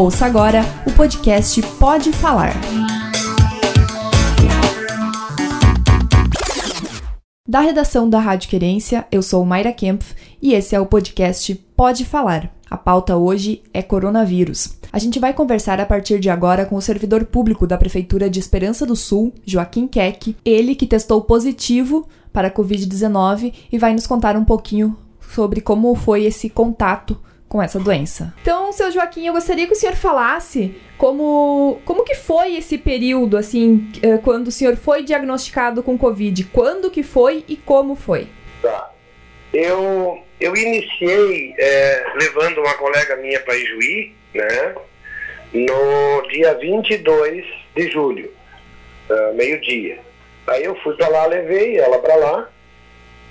Ouça agora o podcast Pode Falar. Da redação da Rádio Querência, eu sou Mayra Kempf e esse é o podcast Pode Falar. A pauta hoje é coronavírus. A gente vai conversar a partir de agora com o servidor público da Prefeitura de Esperança do Sul, Joaquim Keck, ele que testou positivo para a Covid-19 e vai nos contar um pouquinho sobre como foi esse contato com essa doença. Então, seu Joaquim, eu gostaria que o senhor falasse como, como que foi esse período, assim, eh, quando o senhor foi diagnosticado com Covid, quando que foi e como foi? Tá. Eu, eu iniciei é, levando uma colega minha para Ijuí, né, no dia 22 de julho, uh, meio-dia. Aí eu fui para lá, levei ela para lá,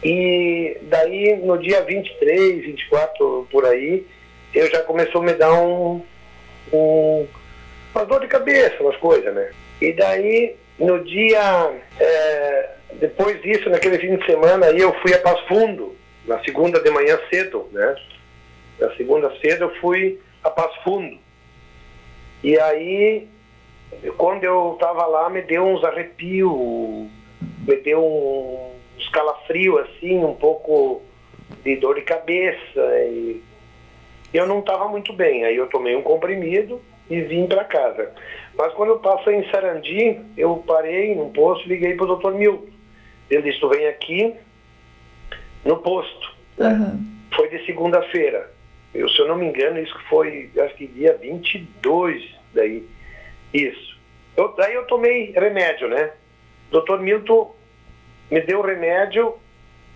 e daí no dia 23, 24, por aí, eu já começou a me dar um, um uma dor de cabeça, umas coisas, né? E daí, no dia, é, depois disso, naquele fim de semana, aí eu fui a Passo Fundo, na segunda de manhã cedo, né? Na segunda cedo eu fui a Passo Fundo. E aí, quando eu estava lá, me deu uns arrepios, me deu um, uns calafrios assim, um pouco de dor de cabeça. E eu não estava muito bem. Aí eu tomei um comprimido e vim para casa. Mas quando eu passei em Sarandi, eu parei num posto e liguei para o Dr. Milton. Ele disse, tu vem aqui no posto. Uhum. Foi de segunda-feira. Eu, se eu não me engano, isso foi, acho que dia 22 daí. Isso. Eu, daí eu tomei remédio, né? Doutor Milton me deu remédio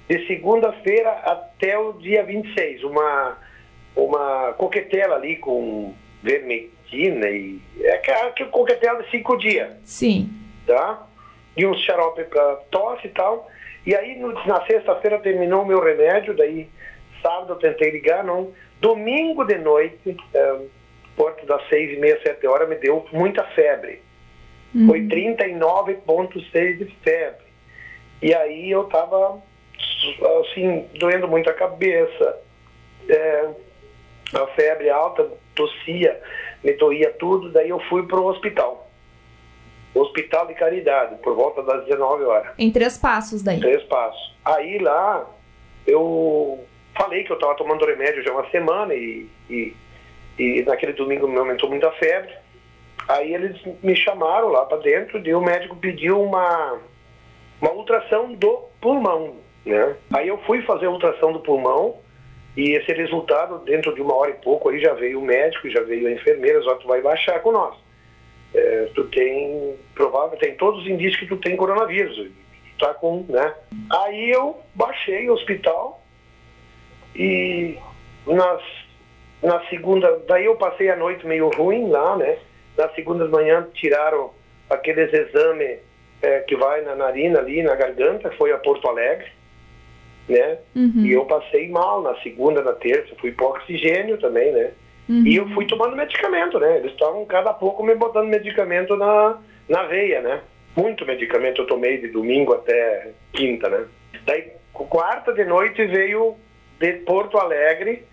de segunda-feira até o dia 26. Uma, uma coquetela ali com vermectina e... É aquela coquetela de cinco dias. Sim. Tá? E um xarope para tosse e tal. E aí, no, na sexta-feira, terminou o meu remédio, daí sábado eu tentei ligar, não. Domingo de noite, é, porto das seis e meia, sete horas, me deu muita febre. Uhum. Foi 39,6 de febre. E aí eu tava, assim, doendo muito a cabeça, é, a febre alta, tossia, me doía tudo, daí eu fui pro hospital. Hospital de Caridade, por volta das 19 horas. Em Três Passos daí? Três Passos. Aí lá, eu falei que eu estava tomando remédio já uma semana e, e, e naquele domingo me aumentou muita febre. Aí eles me chamaram lá para dentro e o médico pediu uma, uma ultração do pulmão, né? Aí eu fui fazer a ultração do pulmão e esse resultado, dentro de uma hora e pouco, aí já veio o médico, já veio a enfermeira, só tu vai baixar com nós. É, tu tem provável tem todos os indícios que tu tem coronavírus tu tá com né? Aí eu baixei o hospital e nas na segunda daí eu passei a noite meio ruim lá né? Na segunda de manhã tiraram aqueles exames é, que vai na narina ali na garganta foi a Porto Alegre né uhum. e eu passei mal na segunda na terça fui para oxigênio também né Uhum. E eu fui tomando medicamento, né? Eles estavam cada pouco me botando medicamento na, na veia, né? Muito medicamento eu tomei de domingo até quinta, né? Daí, quarta de noite veio de Porto Alegre,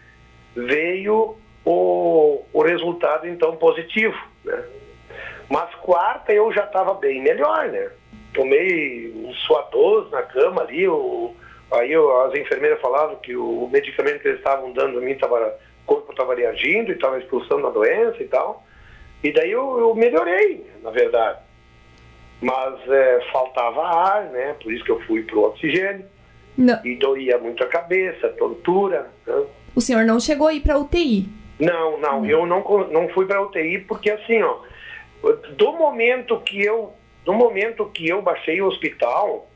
veio o, o resultado então positivo, né? Mas quarta eu já estava bem melhor, né? Tomei um suadoso na cama ali, o, aí eu, as enfermeiras falavam que o medicamento que eles estavam dando a mim estava corpo estava reagindo e estava expulsando a doença e tal. E daí eu, eu melhorei, na verdade. Mas é, faltava ar, né? Por isso que eu fui pro oxigênio. Não. E doía muito a cabeça, tontura. Né? O senhor não chegou a ir para UTI? Não, não, eu não, não fui para UTI porque assim, ó, do momento que eu, do momento que eu baixei o hospital,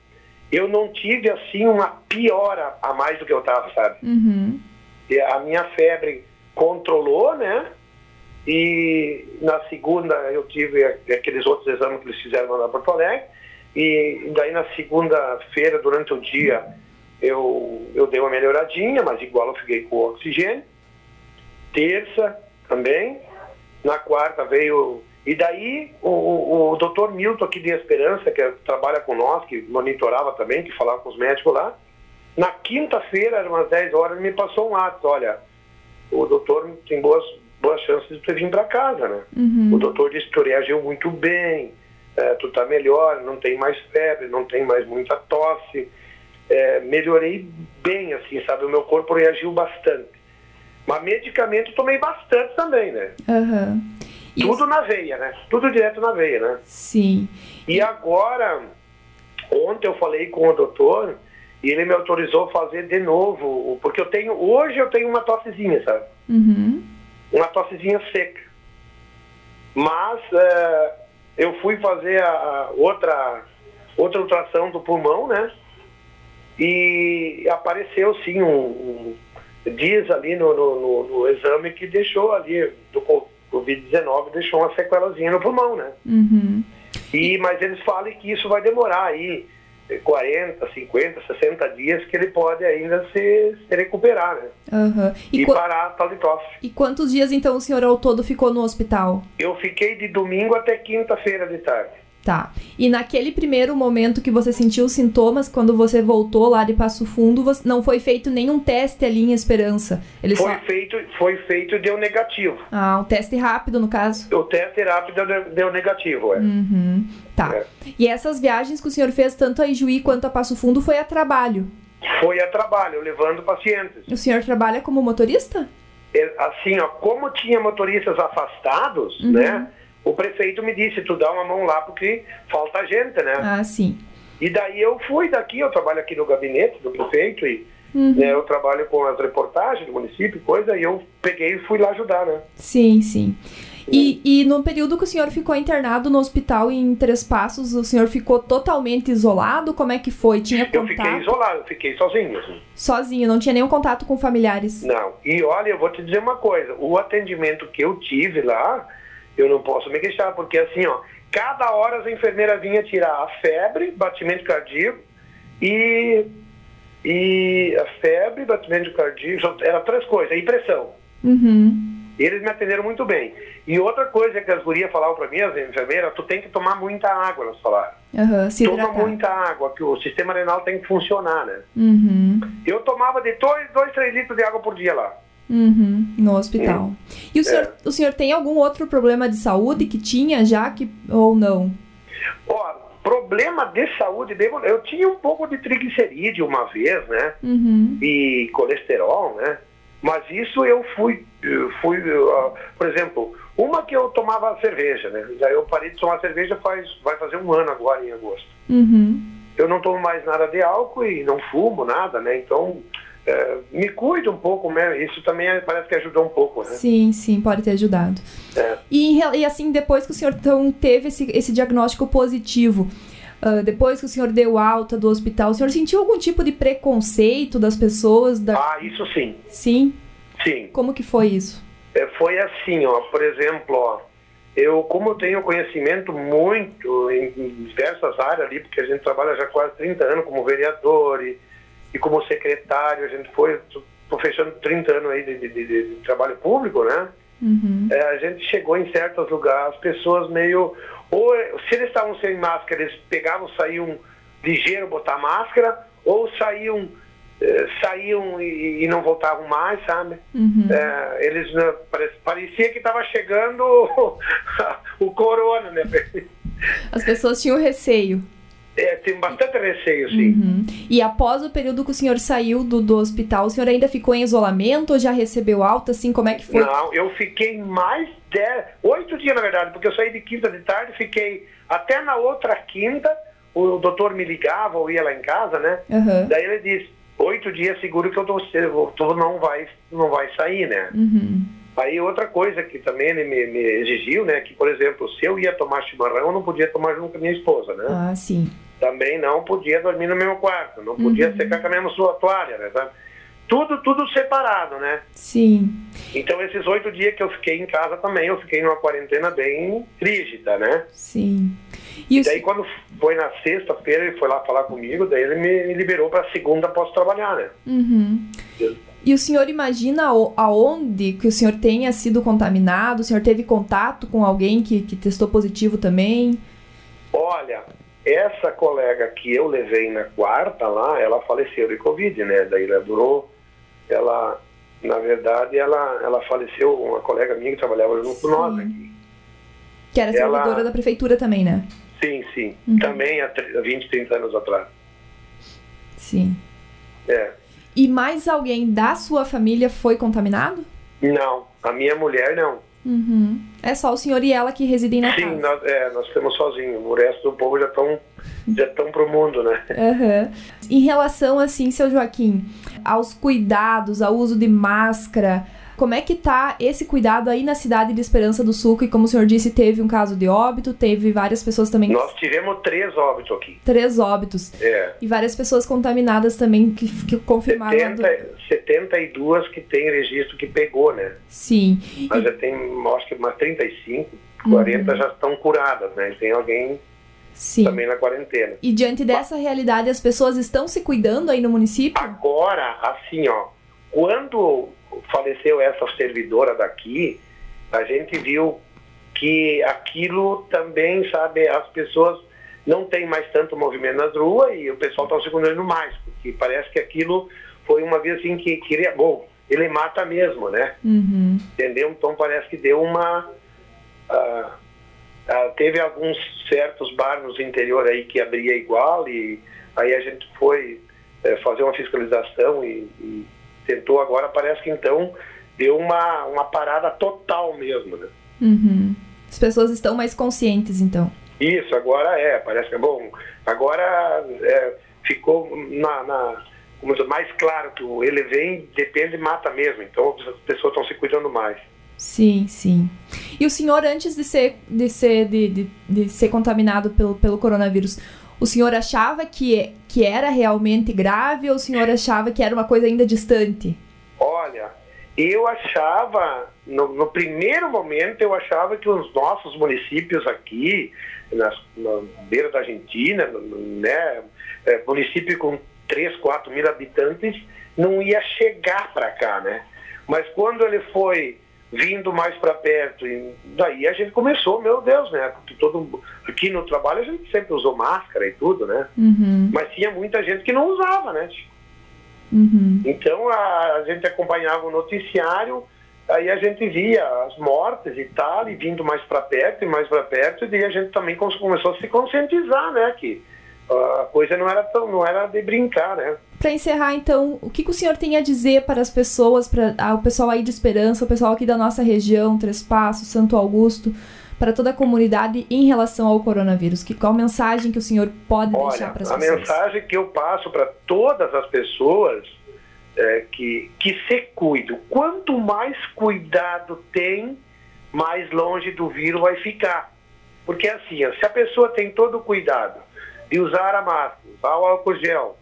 eu não tive assim uma piora a mais do que eu estava, sabe? Uhum a minha febre controlou, né? E na segunda eu tive aqueles outros exames que eles fizeram lá na Porto Alegre. E daí na segunda-feira, durante o dia, eu, eu dei uma melhoradinha, mas igual eu fiquei com oxigênio. Terça também. Na quarta veio. E daí o, o, o doutor Milton aqui de Esperança, que trabalha com nós, que monitorava também, que falava com os médicos lá, na quinta-feira, às umas 10 horas, me passou um ato, olha, o doutor tem boas, boas chances de tu vir para casa, né? Uhum. O doutor disse que tu reagiu muito bem, é, tu tá melhor, não tem mais febre, não tem mais muita tosse. É, melhorei bem, assim, sabe? O meu corpo reagiu bastante. Mas medicamento tomei bastante também, né? Aham. E- Tudo na veia, né? Tudo direto na veia, né? Sim. E agora, ontem eu falei com o doutor e ele me autorizou a fazer de novo, porque eu tenho, hoje eu tenho uma tossezinha, sabe? Uhum. Uma tossezinha seca. Mas eh, eu fui fazer a, a outra, outra ultração do pulmão, né? E apareceu sim um, um dias ali no, no, no- no exame que deixou ali do Covid-19, deixou uma sequelazinha no pulmão, né? Uhum. E, mas eles falam que isso vai demorar aí eh, 40, 50, 60 dias que ele pode ainda se, se recuperar, né? Aham. E, E, parar a tal de tosse. e quantos dias então o senhor ao todo ficou no hospital? Eu fiquei de domingo até quinta-feira de tarde. Tá. E naquele primeiro momento que você sentiu os sintomas, quando você voltou lá de Passo Fundo, você- não foi feito nenhum teste ali em Esperança. Ele Foi só... feito, foi feito e deu negativo. Ah, um teste rápido, no caso. O teste rápido deu, deu negativo, é. Uhum. Tá. É. E essas viagens que o senhor fez tanto a Ijuí quanto a Passo Fundo foi a trabalho. Foi a trabalho, levando pacientes. O senhor trabalha como motorista? É, Assim, ó, como tinha motoristas afastados, Uhum. né? O prefeito me disse, tu dá uma mão lá porque falta gente, né? Ah, sim. E daí eu fui daqui, eu trabalho aqui no gabinete do prefeito e Uhum. né, eu trabalho com as reportagens do município coisa, e eu peguei e fui lá ajudar, né? Sim, sim. E, e no período que o senhor ficou internado no hospital em Três Passos, o senhor ficou totalmente isolado? Como é que foi? Tinha Eu contato? fiquei isolado, eu fiquei sozinho. assim. Sozinho, não tinha nenhum contato com familiares? Não. E olha, eu vou te dizer uma coisa, o atendimento que eu tive lá, eu não posso me queixar, porque assim, ó, cada hora as enfermeiras vinham tirar a febre, batimento cardíaco e, e a febre, batimento cardíaco, era três coisas, e pressão. Uhum. Eles me atenderam muito bem. E outra coisa que as gurias falavam para mim, as enfermeiras, tu tem que tomar muita água, elas falaram. Se Toma muita água, que o sistema renal tem que funcionar, né? Uhum. Eu tomava de 2, 2, 3 litros de água por dia lá. Uhum. No hospital. E o É. senhor, o senhor tem algum outro problema de saúde que tinha já que ou não? Ó, problema de saúde, eu tinha um pouco de triglicerídeo uma vez, né? Uhum. E colesterol, né? Mas isso eu fui, fui, ó, por exemplo, uma que eu tomava cerveja, né? Daí eu parei de tomar cerveja faz, vai fazer um ano agora em agosto. Uhum. Eu não tomo mais nada de álcool e não fumo nada, né? Então, é, me cuido um pouco, né? Isso também é- parece que ajudou um pouco, né? Sim, sim, pode ter ajudado. É. E, e assim, depois que o senhor então, teve esse, esse diagnóstico positivo, ah, depois que o senhor deu alta do hospital, o senhor sentiu algum tipo de preconceito das pessoas? Da... Ah, isso sim, Sim? sim. Como que foi isso? É, foi assim, ó, por exemplo, ó, eu como eu tenho conhecimento muito em, em diversas áreas ali, porque a gente trabalha já quase 30 anos como vereador e, e como secretário, a gente foi, tô fechando 30 anos aí de, de- de- de trabalho público, né? Uhum. É, a gente chegou em certos lugares, as pessoas meio. Ou se eles estavam sem máscara, eles pegavam, saíam ligeiro botar máscara, ou saíam, eh, saíam e, e não voltavam mais, sabe? Uhum. É, eles né, pare- parecia que estava chegando o corona, né? As pessoas tinham receio. É, tem bastante receio, sim. Uhum. E após o período que o senhor saiu do, do hospital, o senhor ainda ficou em isolamento ou já recebeu alta? Assim, como é que foi? Não, eu fiquei mais de oito dias, na verdade, porque eu saí de quinta de tarde, fiquei até na outra quinta, o doutor me ligava ou ia lá em casa, né? Aham. Daí ele disse, oito dias seguro que eu tô, tu não vai, não vai sair, né? Uhum. Aí outra coisa que também ele me, me exigiu, né? Que, por exemplo, se eu ia tomar chimarrão, eu não podia tomar junto com a minha esposa, né? Ah, sim. Também não podia dormir no mesmo quarto, não podia Uhum. secar com a mesma sua toalha, né? sabe? Tudo, tudo separado, né? Sim. Então esses oito dias que eu fiquei em casa também, eu fiquei numa quarentena bem rígida, né? Sim. E o Daí se- quando foi na sexta-feira, ele foi lá falar comigo, daí ele me, liberou para segunda posso trabalhar, né? Uhum. E o senhor imagina aonde que o senhor tenha sido contaminado? O senhor teve contato com alguém que, que testou positivo também? Olha, essa colega que eu levei na quarta lá, ela faleceu de Covid, né? Daí ela durou, ela, Na verdade, ela, ela faleceu, uma colega minha que trabalhava junto com nós aqui. Que era Ela- servidora da prefeitura também, né? Sim, sim. Uhum. Também há tre- há 20, 30 anos atrás. Sim. É. E mais alguém da sua família foi contaminado? Não, a minha mulher não. Uhum. É só o senhor e ela que residem na Sim, casa. nós, é, nós estamos sozinhos. O resto do povo já estão já estão pro mundo, né? Aham. Em relação, assim, seu Joaquim, aos cuidados, ao uso de máscara, como é que tá esse cuidado aí na cidade de Esperança do Sul? Que, como o senhor disse, teve um caso de óbito, teve várias pessoas também. Nós tivemos três óbitos aqui. Três óbitos. É. E várias pessoas contaminadas também que, que confirmaram. a do- 70, 72 que tem registro que pegou, né? Sim. Mas já tem, acho que umas 35, 40 Uhum. já estão curadas, né? E tem alguém Sim. também na quarentena. E diante dessa realidade, as pessoas estão se cuidando aí no município? Agora, assim, ó, quando faleceu essa servidora daqui, a gente viu que aquilo também, sabe, as pessoas não tem mais tanto movimento nas ruas e o pessoal está se cuidando mais, porque parece que aquilo foi uma vez assim que queria, bom, ele mata mesmo, né? Uhum. Entendeu? Então parece que deu uma. ah, ah, teve alguns certos bares no interior aí que abria igual e aí a gente foi eh, fazer uma fiscalização e, e tentou agora, parece que então deu uma, uma parada total mesmo, né? Uhum. As pessoas estão mais conscientes, então. Isso, agora é, parece que é bom. Agora é, ficou na, na mais claro que ele vem, depende e mata mesmo. Então as pessoas estão se cuidando mais. Sim, sim. E o senhor, antes de ser, de ser, de, de, de ser contaminado pelo, pelo coronavírus, o senhor achava que, que era realmente grave ou o senhor achava que era uma coisa ainda distante? Olha, eu achava, no, no primeiro momento, eu achava que os nossos municípios aqui, nas, na beira da Argentina, né, é, município com 3, 4 mil habitantes, não ia chegar para cá, né? Mas quando ele foi vindo mais para perto, e daí a gente começou, meu Deus, né? Porque todo, aqui no trabalho a gente sempre usou máscara e tudo, né? Uhum, Mas tinha muita gente que não usava, né? uhum. Então a, a gente acompanhava o noticiário, aí a gente via as mortes e tal, e vindo mais para perto e mais para perto, e daí a gente também começou a se conscientizar, né? Que a coisa não era tão, não era de brincar, né? Para encerrar, então, o que, que o senhor tem a dizer para as pessoas, para ah, o pessoal aí de Esperança, o pessoal aqui da nossa região, Três Passos, Santo Augusto, para toda a comunidade em relação ao coronavírus? Que, qual mensagem que o senhor pode deixar Olha, para as a pessoas? mensagem que eu passo para todas as pessoas é que, que se cuidem. Quanto mais cuidado tem, mais longe do vírus vai ficar. Porque assim, ó, se a pessoa tem todo o cuidado de usar a máscara, usar o álcool gel,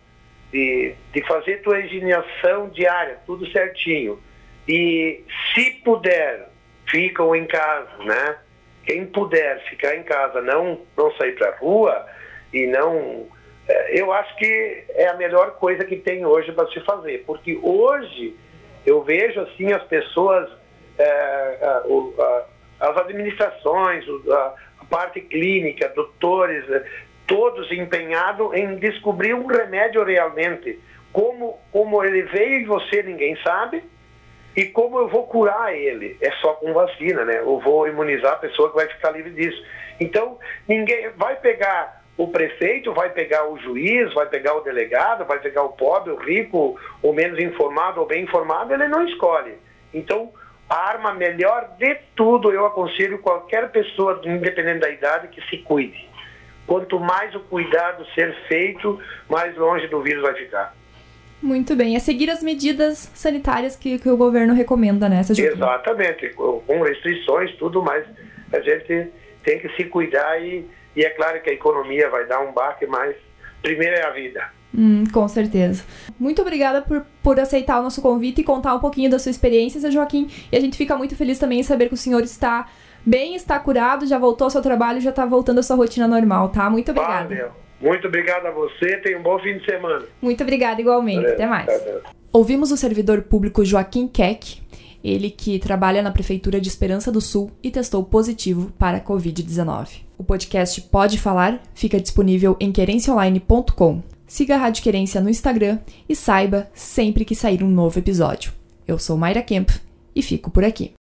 de, de fazer tua higienização diária, tudo certinho, e se puder, ficam em casa, né? Quem puder ficar em casa, não, não sair para a rua e não. eh, Eu acho que é a melhor coisa que tem hoje para se fazer, porque hoje eu vejo assim as pessoas, ah, o- ah, as administrações, a, a parte clínica, doutores, todos empenhados em descobrir um remédio realmente. Como, como ele veio e você ninguém sabe, e como eu vou curar ele? É só com vacina, né? Eu vou imunizar a pessoa que vai ficar livre disso. Então, ninguém vai pegar o prefeito, vai pegar o juiz, vai pegar o delegado, vai pegar o pobre, o rico, o menos informado ou bem informado, ele não escolhe. Então, a arma melhor de tudo, eu aconselho qualquer pessoa, independente da idade, que se cuide. Quanto mais o cuidado ser feito, mais longe do vírus vai ficar. Muito bem. É seguir as medidas sanitárias que, que o governo recomenda, né? Exatamente, com restrições, tudo, mas a gente tem que se cuidar e, e é claro que a economia vai dar um baque, mas primeiro é a vida. Hum, com certeza. Muito obrigada por, por aceitar o nosso convite e contar um pouquinho da sua experiência, Joaquim. E a gente fica muito feliz também em saber que o senhor está bem, está curado, já voltou ao seu trabalho, já está voltando à sua rotina normal, tá? Muito obrigada. Valeu. Muito obrigado a você, tenha um bom fim de semana. Muito obrigada igualmente. Valeu. Até mais. Tchau. Ouvimos o servidor público Joaquim Keck, ele que trabalha na Prefeitura de Esperança do Sul e testou positivo para a Covid-19. O podcast Pode Falar fica disponível em querenciaonline.com. Siga a Rádio Querência no Instagram e saiba sempre que sair um novo episódio. Eu sou Mayra Kemp e fico por aqui.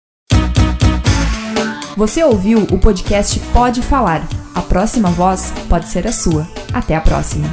Você ouviu o podcast Pode Falar. A próxima voz pode ser a sua. Até a próxima.